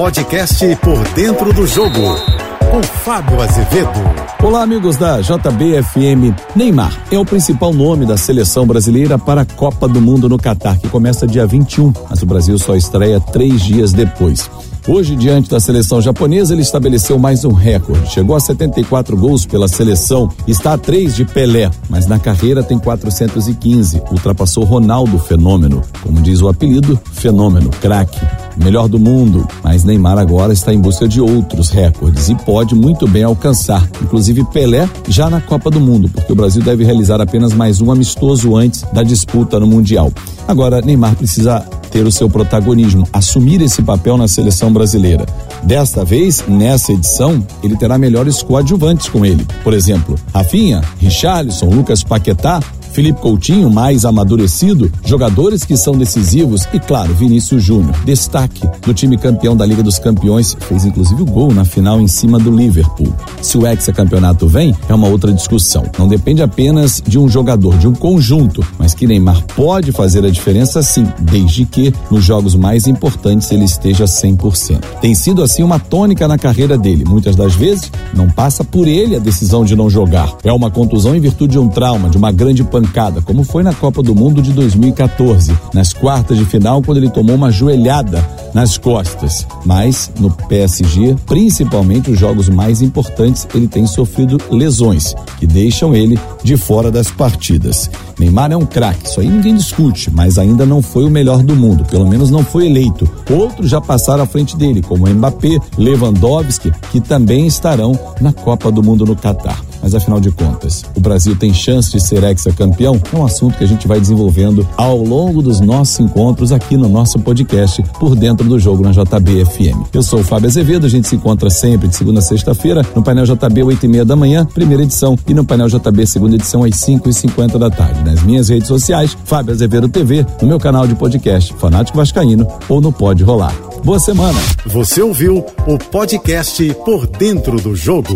podcast Por Dentro do Jogo, com Fábio Azevedo. Olá, amigos da JBFM. Neymar é o principal nome da seleção brasileira para a Copa do Mundo no Catar, que começa dia 21, mas o Brasil só estreia três dias depois. Hoje, diante da seleção japonesa, ele estabeleceu mais um recorde. Chegou a 74 gols pela seleção, está a três de Pelé, mas na carreira tem 415. Ultrapassou Ronaldo Fenômeno, como diz o apelido, Fenômeno, craque melhor do mundo, mas Neymar agora está em busca de outros recordes e pode muito bem alcançar, inclusive Pelé já na Copa do Mundo, porque o Brasil deve realizar apenas mais um amistoso antes da disputa no Mundial. Agora, Neymar precisa ter o seu protagonismo, assumir esse papel na seleção brasileira. Desta vez, nessa edição, ele terá melhores coadjuvantes com ele. Por exemplo, Rafinha, Richarlison, Lucas Paquetá Felipe Coutinho, mais amadurecido, jogadores que são decisivos e, claro, Vinícius Júnior, destaque do time campeão da Liga dos Campeões, fez inclusive o gol na final em cima do Liverpool. Se o hexacampeonato vem, é uma outra discussão. Não depende apenas de um jogador, de um conjunto, mas que Neymar pode fazer a diferença sim, desde que nos jogos mais importantes ele esteja 100%. Tem sido assim uma tônica na carreira dele. Muitas das vezes não passa por ele a decisão de não jogar. É uma contusão em virtude de um trauma, de uma grande pandemia pancada, como foi na Copa do Mundo de 2014, nas quartas de final, quando ele tomou uma joelhada nas costas. Mas no PSG, principalmente os jogos mais importantes, ele tem sofrido lesões que deixam ele de fora das partidas. Neymar é um craque, isso aí ninguém discute, mas ainda não foi o melhor do mundo, pelo menos não foi eleito. Outros já passaram à frente dele, como Mbappé, Lewandowski, que também estarão na Copa do Mundo no Catar. Mas afinal de contas, o Brasil tem chance de ser ex-campeão? É um assunto que a gente vai desenvolvendo ao longo dos nossos encontros aqui no nosso podcast Por Dentro do Jogo na JBFM. Eu sou o Fábio Azevedo, a gente se encontra sempre de segunda a sexta-feira no painel JB, 8 e meia da manhã, primeira edição, e no painel JB, segunda edição, às 5 e 50 da tarde. Nas minhas redes sociais, Fábio Azevedo TV, no meu canal de podcast, Fanático Vascaíno, ou no Pode Rolar. Boa semana. Você ouviu o podcast Por Dentro do Jogo.